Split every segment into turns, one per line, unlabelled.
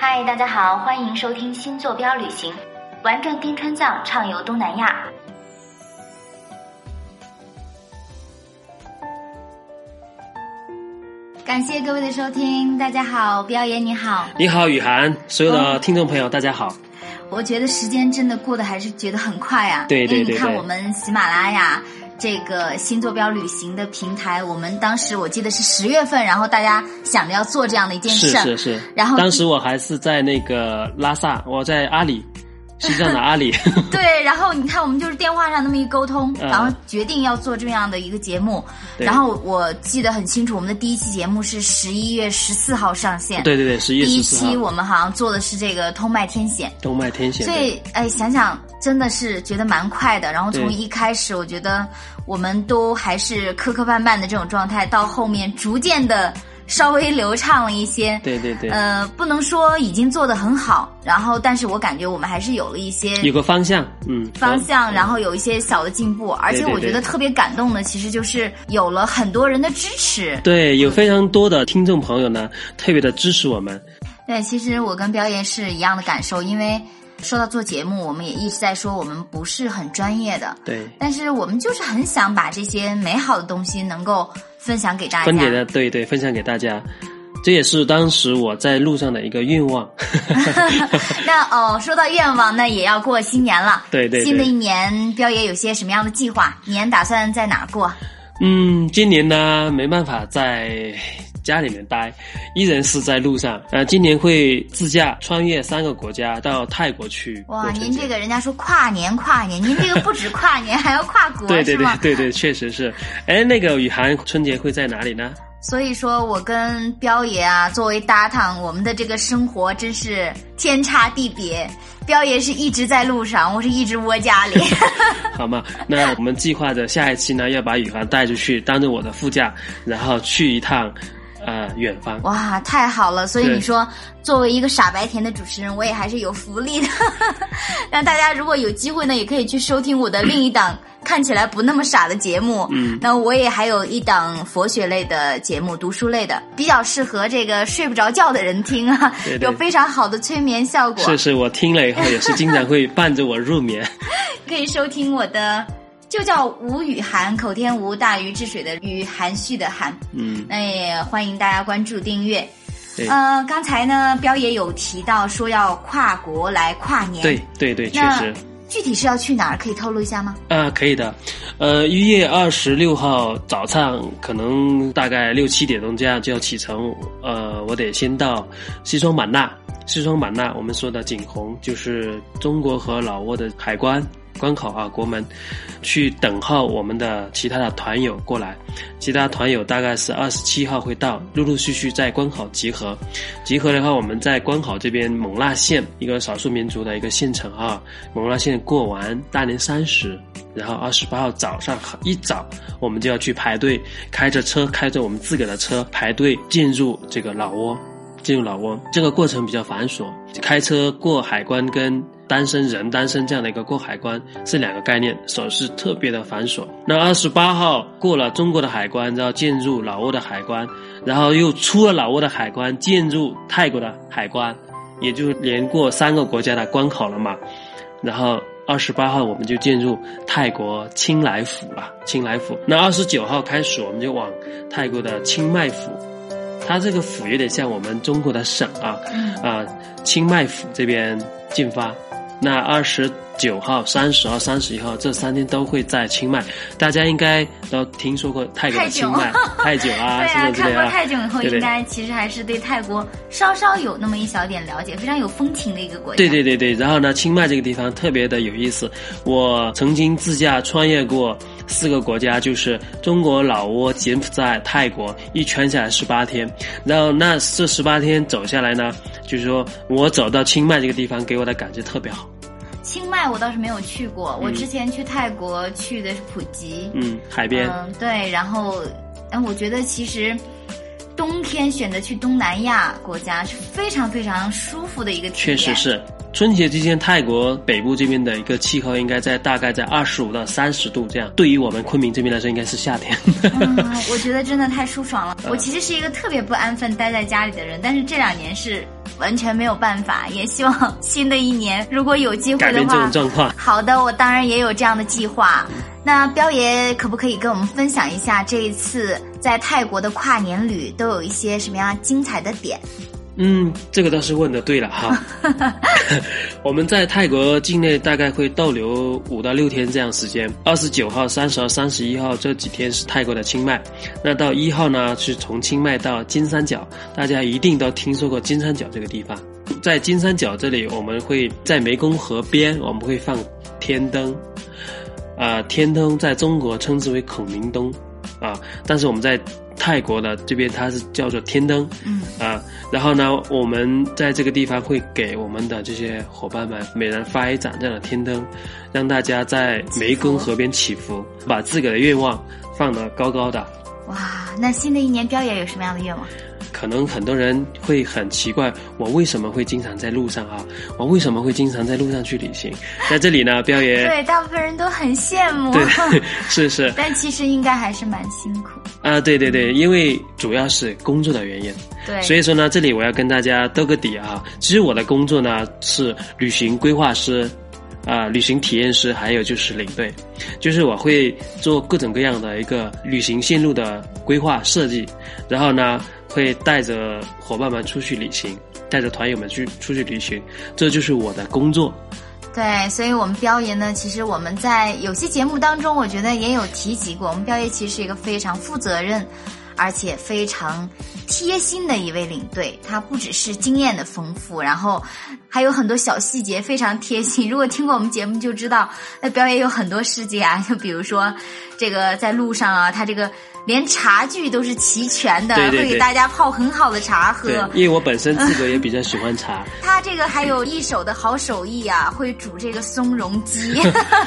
嗨，大家好，欢迎收听新坐标旅行，玩转滇川藏，畅游东南亚。感谢各位的收听，大家好，彪爷你好，
你好雨涵，所有的听众朋友大家好。
我觉得时间真的过得还是觉得很快啊，
对对
对。因为你看我们喜马拉雅这个新坐标旅行的平台，我们当时我记得是十月份，然后大家想着要做这样的一件事，
是是是。
然后
当时我还是在那个拉萨，我在阿里。西藏的阿里，
对，然后你看，我们就是电话上那么一沟通，然后决定要做这样的一个节目。然后我记得很清楚，我们的第一期节目是十一月十四号上线。
对对对，十一月十
四号。第一期我们好像做的是这个通麦天险。
通麦天险。
所以，哎，想想真的是觉得蛮快的。然后从一开始，我觉得我们都还是磕磕绊绊的这种状态，到后面逐渐的。稍微流畅了一些，
对对对，
呃，不能说已经做得很好，然后，但是我感觉我们还是有了一些
有个方向，嗯，
方向，然后有一些小的进步，而且我觉得特别感动的，其实就是有了很多人的支持，
对，有非常多的听众朋友呢，特别的支持我们。
对，其实我跟表演是一样的感受，因为说到做节目，我们也一直在说我们不是很专业的，
对，
但是我们就是很想把这些美好的东西能够。分享给大家，
分给的对对，分享给大家，这也是当时我在路上的一个愿望。
那哦，说到愿望，那也要过新年了。
对对，
新的一年，彪爷有些什么样的计划？年打算在哪儿过？
嗯，今年呢，没办法在。家里面待，依然是在路上。呃，今年会自驾穿越三个国家到泰国去。
哇，您这个人家说跨年跨年，您这个不止跨年，还要跨国，
对对对对对，确实是。哎，那个雨涵春节会在哪里呢？
所以说我跟彪爷啊，作为搭档，我们的这个生活真是天差地别。彪爷是一直在路上，我是一直窝家里。
好嘛，那我们计划着下一期呢，要把雨涵带出去，当着我的副驾，然后去一趟。呃，远方
哇，太好了！所以你说，作为一个傻白甜的主持人，我也还是有福利的。让大家如果有机会呢，也可以去收听我的另一档看起来不那么傻的节目。嗯，那我也还有一档佛学类的节目，读书类的，比较适合这个睡不着觉的人听啊，有非常好的催眠效果。
是是，我听了以后也是经常会伴着我入眠。
可以收听我的。就叫吴雨涵，口天吴，大禹治水的禹，含蓄的含。嗯，那也欢迎大家关注订阅。呃，刚才呢，彪爷有提到说要跨国来跨年。
对对对，确实。
具体是要去哪儿？可以透露一下吗？
呃，可以的。呃，一月二十六号早上，可能大概六七点钟这样就要启程。呃，我得先到西双版纳。西双版纳，我们说的景洪，就是中国和老挝的海关。关口啊，国门，去等候我们的其他的团友过来。其他团友大概是二十七号会到，陆陆续续在关口集合。集合的话，我们在关口这边勐腊县一个少数民族的一个县城啊，勐腊县过完大年三十，然后二十八号早上一早，我们就要去排队，开着车，开着我们自个的车排队进入这个老挝。进入老挝，这个过程比较繁琐，开车过海关跟单身人单身这样的一个过海关是两个概念，手续特别的繁琐。那二十八号过了中国的海关，然后进入老挝的海关，然后又出了老挝的海关，进入泰国的海关，也就连过三个国家的关口了嘛。然后二十八号我们就进入泰国清莱府了，清莱府。那二十九号开始我们就往泰国的清迈府。它这个府有点像我们中国的省啊，啊，清迈府这边进发。那二十九号、三十号、三十一号这三天都会在清迈，大家应该都听说过泰国的清迈、泰囧 啊
什
么之类的。
看过泰囧以后，应该其实还是对泰国稍稍有那么一小点了解，非常有风情的一个国家。
对对对对，然后呢，清迈这个地方特别的有意思，我曾经自驾穿越过。四个国家就是中国、老挝、柬埔寨、泰国，一圈下来十八天。然后那这十八天走下来呢，就是说我走到清迈这个地方，给我的感觉特别好。
清迈我倒是没有去过，我之前去泰国去的是普吉，
嗯，海边，
嗯，对。然后，嗯，我觉得其实冬天选择去东南亚国家是非常非常舒服的一个体
验。确实是。春节期间，泰国北部这边的一个气候应该在大概在二十五到三十度这样。对于我们昆明这边来说，应该是夏天。
嗯，我觉得真的太舒爽了。我其实是一个特别不安分待在家里的人，但是这两年是完全没有办法。也希望新的一年如果有机会的话，
改变这种状况。
好的，我当然也有这样的计划。那彪爷可不可以跟我们分享一下这一次在泰国的跨年旅都有一些什么样精彩的点？
嗯，这个倒是问的对了哈。我们在泰国境内大概会逗留五到六天这样时间。二十九号、三十号、三十一号这几天是泰国的清迈，那到一号呢是从清迈到金三角，大家一定都听说过金三角这个地方。在金三角这里，我们会在湄公河边，我们会放天灯。呃，天灯在中国称之为孔明灯，啊，但是我们在泰国的这边它是叫做天灯，
嗯，
啊，然后呢，我们在这个地方会给我们的这些伙伴们每人发一盏这样的天灯，让大家在湄公河边祈福，把自个的愿望放得高高的。
哇，那新的一年彪爷有什么样的愿望？
可能很多人会很奇怪，我为什么会经常在路上啊？我为什么会经常在路上去旅行？在这里呢，彪爷
对大部分人都很羡慕，
对，是是，
但其实应该还是蛮辛苦
啊。对对对，因为主要是工作的原因，
对，
所以说呢，这里我要跟大家兜个底啊。其实我的工作呢是旅行规划师，啊，旅行体验师，还有就是领队，就是我会做各种各样的一个旅行线路的规划设计，然后呢。会带着伙伴们出去旅行，带着团友们去出去旅行，这就是我的工作。
对，所以我们彪爷呢，其实我们在有些节目当中，我觉得也有提及过，我们彪爷其实是一个非常负责任，而且非常贴心的一位领队。他不只是经验的丰富，然后还有很多小细节非常贴心。如果听过我们节目就知道，那彪爷有很多事迹啊，就比如说这个在路上啊，他这个。连茶具都是齐全的，会给大家泡很好的茶喝。
因为我本身自个也比较喜欢茶。
他这个还有一手的好手艺啊，会煮这个松茸鸡，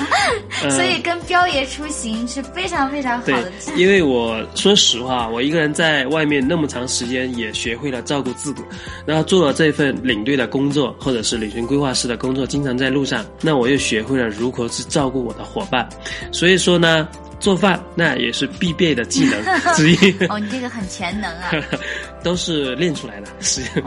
所以跟彪爷出行是非常非常好的。
因为我说实话，我一个人在外面那么长时间，也学会了照顾自个，然后做了这份领队的工作，或者是旅行规划师的工作，经常在路上，那我又学会了如何去照顾我的伙伴。所以说呢。做饭那也是必备的技能 之一。
哦，你这个很全能啊，
都是练出来的，是。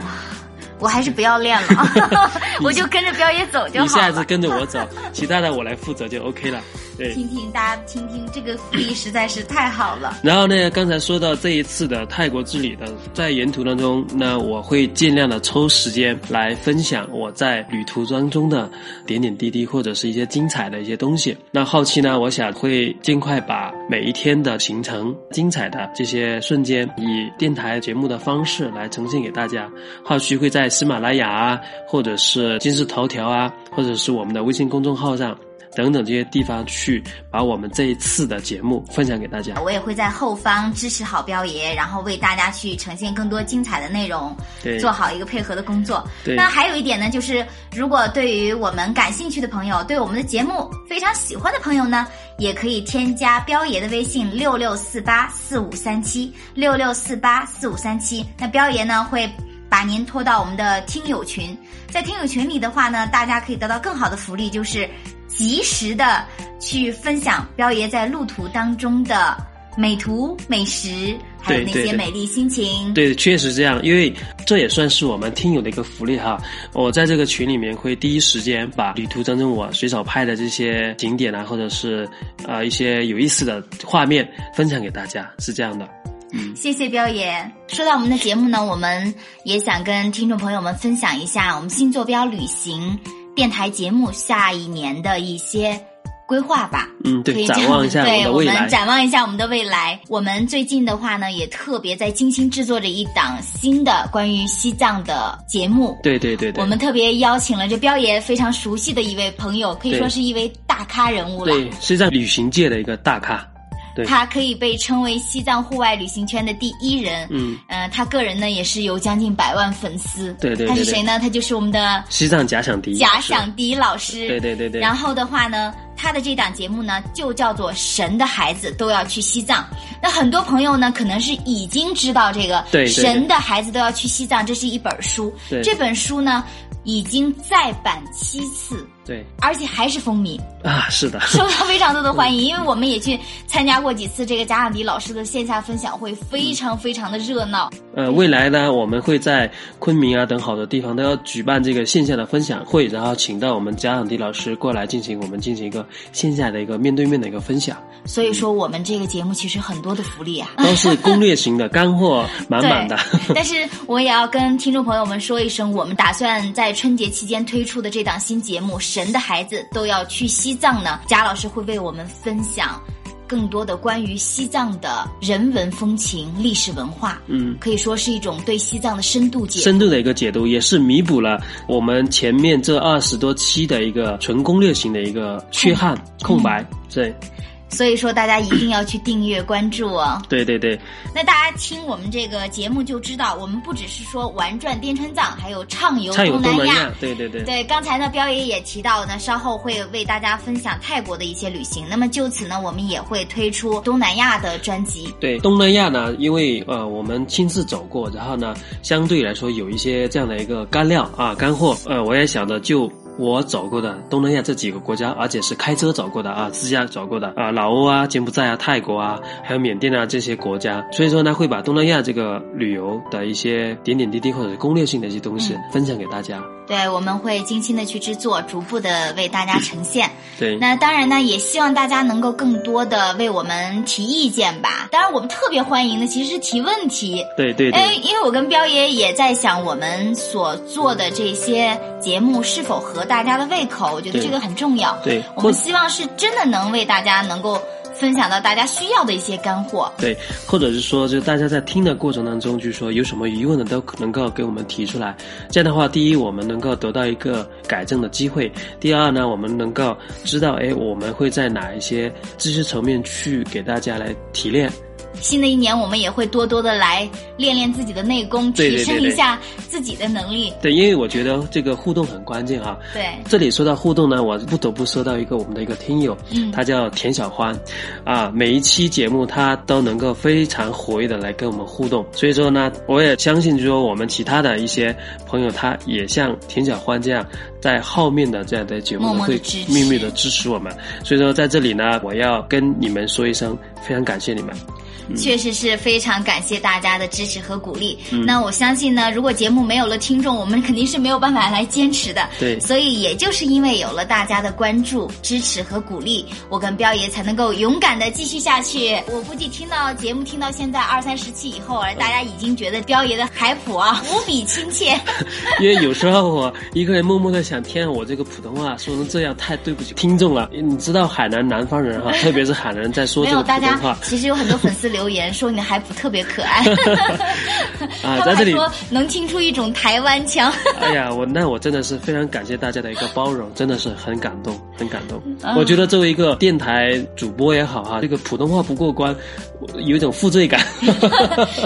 我还是不要练了，我就跟着彪爷走就好了。
你下次跟着我走，其他的我来负责就 OK 了。对，
听听大家听听，这个福利实在是太好了。
然后呢，刚才说到这一次的泰国之旅的，在沿途当中，那我会尽量的抽时间来分享我在旅途当中的点点滴滴，或者是一些精彩的一些东西。那后期呢，我想会尽快把每一天的行程、精彩的这些瞬间，以电台节目的方式来呈现给大家。后续会在。在喜马拉雅啊，或者是今日头条啊，或者是我们的微信公众号上等等这些地方去把我们这一次的节目分享给大家。
我也会在后方支持好彪爷，然后为大家去呈现更多精彩的内容，做好一个配合的工作。那还有一点呢，就是如果对于我们感兴趣的朋友，对我们的节目非常喜欢的朋友呢，也可以添加彪爷的微信六六四八四五三七六六四八四五三七。那彪爷呢会。把您拖到我们的听友群，在听友群里的话呢，大家可以得到更好的福利，就是及时的去分享彪爷在路途当中的美图美食，还有那些美丽心情。
对，确实这样，因为这也算是我们听友的一个福利哈。我在这个群里面会第一时间把旅途当中我随手拍的这些景点啊，或者是呃一些有意思的画面分享给大家，是这样的。
嗯谢谢彪爷。说到我们的节目呢，我们也想跟听众朋友们分享一下我们新坐标旅行电台节目下一年的一些规划吧。
嗯，对，展望一下
对
我
们展望一下我们的未来。我们最近的话呢，也特别在精心制作着一档新的关于西藏的节目。
对对对对。
我们特别邀请了这彪爷非常熟悉的一位朋友，可以说是一位大咖人物了。
对，西藏旅行界的一个大咖。
他可以被称为西藏户外旅行圈的第一人。
嗯，
呃，他个人呢也是有将近百万粉丝。
对对。
他是谁呢？他就是我们的
西藏假想敌。
假想敌老师。
对对对对。
然后的话呢，他的这档节目呢就叫做《神的孩子都要去西藏》。那很多朋友呢可能是已经知道这个《神的孩子都要去西藏》，这是一本书。
对。
这本书呢已经再版七次。
对，
而且还是风靡
啊，是的，
受到非常多的欢迎。因为我们也去参加过几次这个贾想迪老师的线下分享会，非常非常的热闹。
呃，未来呢，我们会在昆明啊等好多地方都要举办这个线下的分享会，然后请到我们贾想迪老师过来进行我们进行一个线下的一个面对面的一个分享。
所以说，我们这个节目其实很多的福利啊，
都是攻略型的，干货 满满的。
但是我也要跟听众朋友们说一声，我们打算在春节期间推出的这档新节目《神的孩子都要去西藏》呢，贾老师会为我们分享更多的关于西藏的人文风情、历史文化。
嗯，
可以说是一种对西藏的深度解
深度的一个解读，也是弥补了我们前面这二十多期的一个纯攻略型的一个缺憾、空白。对。
所以说，大家一定要去订阅关注哦。
对对对。
那大家听我们这个节目就知道，我们不只是说玩转滇川藏，还有畅游
东
南
亚。对对对。
对，刚才呢，彪爷也提到呢，稍后会为大家分享泰国的一些旅行。那么就此呢，我们也会推出东南亚的专辑。
对，东南亚呢，因为呃，我们亲自走过，然后呢，相对来说有一些这样的一个干料啊，干货。呃，我也想着就。我走过的东南亚这几个国家，而且是开车走过的啊，自驾走过的啊，老挝啊、柬埔寨啊、泰国啊，还有缅甸啊这些国家，所以说呢，会把东南亚这个旅游的一些点点滴滴或者是攻略性的一些东西分享给大家。
对，我们会精心的去制作，逐步的为大家呈现。
对，
那当然呢，也希望大家能够更多的为我们提意见吧。当然，我们特别欢迎的其实是提问题。
对对对。哎，
因为我跟彪爷也在想，我们所做的这些节目是否合大家的胃口？我觉得这个很重要。
对，
我们希望是真的能为大家能够。分享到大家需要的一些干货，
对，或者是说，就大家在听的过程当中，就是说有什么疑问的，都能够给我们提出来。这样的话，第一，我们能够得到一个改正的机会；第二呢，我们能够知道，哎，我们会在哪一些知识层面去给大家来提炼。
新的一年，我们也会多多的来练练自己的内功，提升一下自己的能力。
对，因为我觉得这个互动很关键哈。
对，
这里说到互动呢，我不得不说到一个我们的一个听友，嗯，他叫田小欢，啊，每一期节目他都能够非常活跃的来跟我们互动。所以说呢，我也相信，就说我们其他的一些朋友，他也像田小欢这样，在后面的这样的节目会秘密的支持我们。所以说，在这里呢，我要跟你们说一声，非常感谢你们。
确实是非常感谢大家的支持和鼓励。嗯那我相信呢，如果节目没有了听众，我们肯定是没有办法来坚持的。
对，
所以也就是因为有了大家的关注、支持和鼓励，我跟彪爷才能够勇敢的继续下去。我估计听到节目听到现在二三十期以后，大家已经觉得彪爷的海普啊 无比亲切。
因为有时候我一个人默默的想，天，我这个普通话说成这样，太对不起听众了。你知道海南南方人哈，特别是海南人在说这个普通话，
其实有很多粉丝。留言说你的海普特别可爱，
啊，在这里
说能听出一种台湾腔。
哎呀，我那我真的是非常感谢大家的一个包容，真的是很感动，很感动。我觉得作为一个电台主播也好哈，这个普通话不过关，有一种负罪感。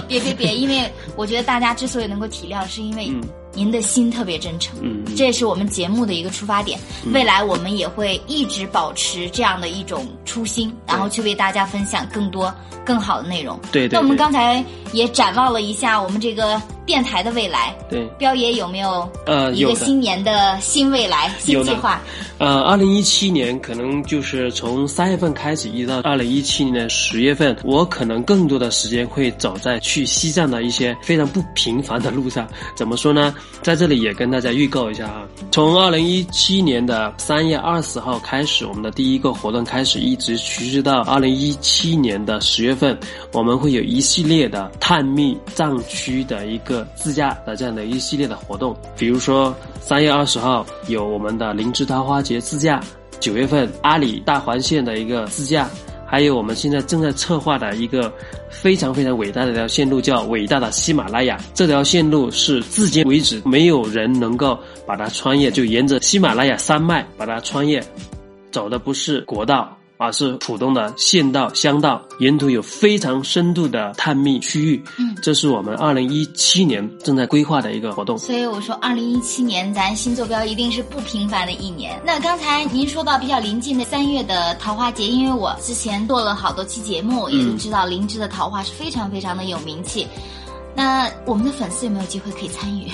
别别别，因为我觉得大家之所以能够体谅，是因为。您的心特别真诚，嗯，这也是我们节目的一个出发点。未来我们也会一直保持这样的一种初心，然后去为大家分享更多更好的内容。
对对。
那我们刚才也展望了一下我们这个电台的未来。
对。
彪爷有没有
呃
一个新年的新未来新计划？
呃，二零一七年可能就是从三月份开始，一直到二零一七年的十月份，我可能更多的时间会走在去西藏的一些非常不平凡的路上。怎么说呢？在这里也跟大家预告一下啊，从二零一七年的三月二十号开始，我们的第一个活动开始，一直持续到二零一七年的十月份，我们会有一系列的探秘藏区的一个自驾的这样的一系列的活动，比如说三月二十号有我们的灵芝桃花。节自驾，九月份阿里大环线的一个自驾，还有我们现在正在策划的一个非常非常伟大的一条线路，叫伟大的喜马拉雅。这条线路是至今为止没有人能够把它穿越，就沿着喜马拉雅山脉把它穿越，走的不是国道。而是浦东的县道、乡道，沿途有非常深度的探秘区域。嗯，这是我们二零一七年正在规划的一个活动。
所以我说，二零一七年咱新坐标一定是不平凡的一年。那刚才您说到比较临近的三月的桃花节，因为我之前做了好多期节目，也都知道灵芝的桃花是非常非常的有名气。那我们的粉丝有没有机会可以参与？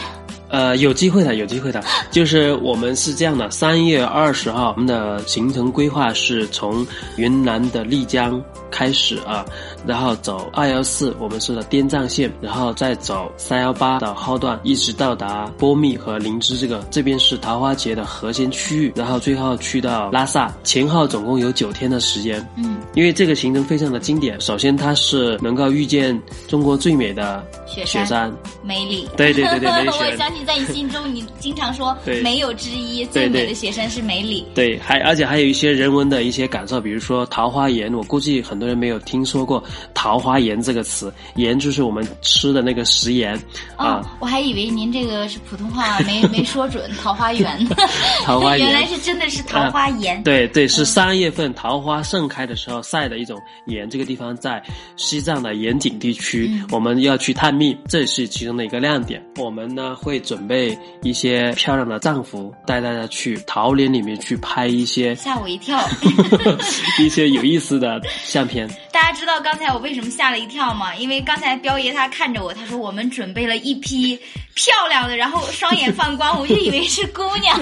呃，有机会的，有机会的。就是我们是这样的，三月二十号，我们的行程规划是从云南的丽江开始啊，然后走二幺四，我们说的滇藏线，然后再走三幺八的号段，一直到达波密和林芝这个这边是桃花节的核心区域，然后最后去到拉萨，前后总共有九天的时间。
嗯，
因为这个行程非常的经典，首先它是能够遇见中国最美的
雪
雪山，
梅里。
对对对对，梅
我相信在你心中，你经常说
对
没有之一，最美的雪山是梅里。
对，还而且还有一些人文的一些感受，比如说桃花盐，我估计很多人没有听说过桃花盐这个词，盐就是我们吃的那个食盐啊。
哦，我还以为您这个是普通话 没没说准，桃花源。
桃花盐
原来是真的是桃花盐。
对对，是三月份桃花盛开的时候晒的一种盐。这个地方在西藏的盐井地区，
嗯
我们要去探秘，这是其中的一个亮点。我们呢会准备一些漂亮的藏服，带大家去桃林里面去拍一些
吓我一跳。
一些有意思的相片。
大家知道刚才我为什么吓了一跳吗？因为刚才彪爷他看着我，他说我们准备了一批漂亮的，然后双眼放光，我就以为是姑娘。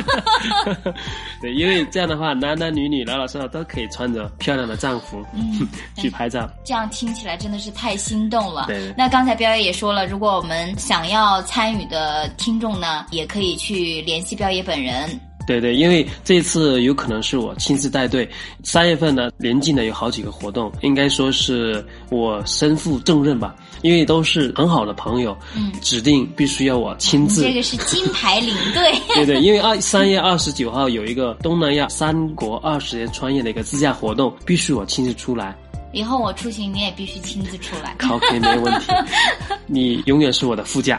对，因为这样的话，男男女女、老老少少都可以穿着漂亮的藏服、
嗯
去拍照。
这样听起来真的是太心动了。
对对
那刚才彪爷也说了，如果我们想要参与的听众呢，也可以去联系彪爷本人。
对对，因为这次有可能是我亲自带队。三月份呢，临近的有好几个活动，应该说是我身负重任吧，因为都是很好的朋友，
嗯，
指定必须要我亲自。
这个是金牌领队。
对对，因为二三月二十九号有一个东南亚三国二十年穿越的一个自驾活动，必须我亲自出来。
以后我出行你也必须亲自出来。
OK，没问题，你永远是我的副驾。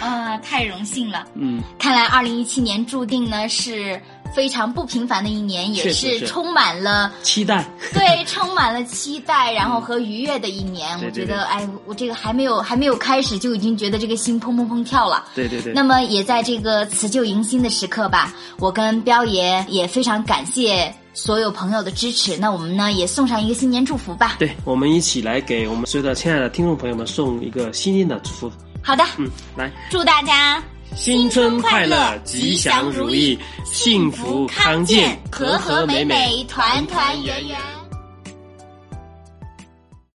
啊，太荣幸了。
嗯，
看来二零一七年注定呢是非常不平凡的一年，也
是
是充满了
期待。
对，充满了期待，然后和愉悦的一年。我觉得，哎，我这个还没有还没有开始，就已经觉得这个心砰砰砰跳了。
对对对。
那么也在这个辞旧迎新的时刻吧，我跟彪爷也非常感谢所有朋友的支持。那我们呢也送上一个新年祝福吧。
对，我们一起来给我们所有的亲爱的听众朋友们送一个新年的祝福。
好的，
嗯，来，
祝大家
新春快乐，吉祥如意，幸福康健，和和美美，
团团圆圆。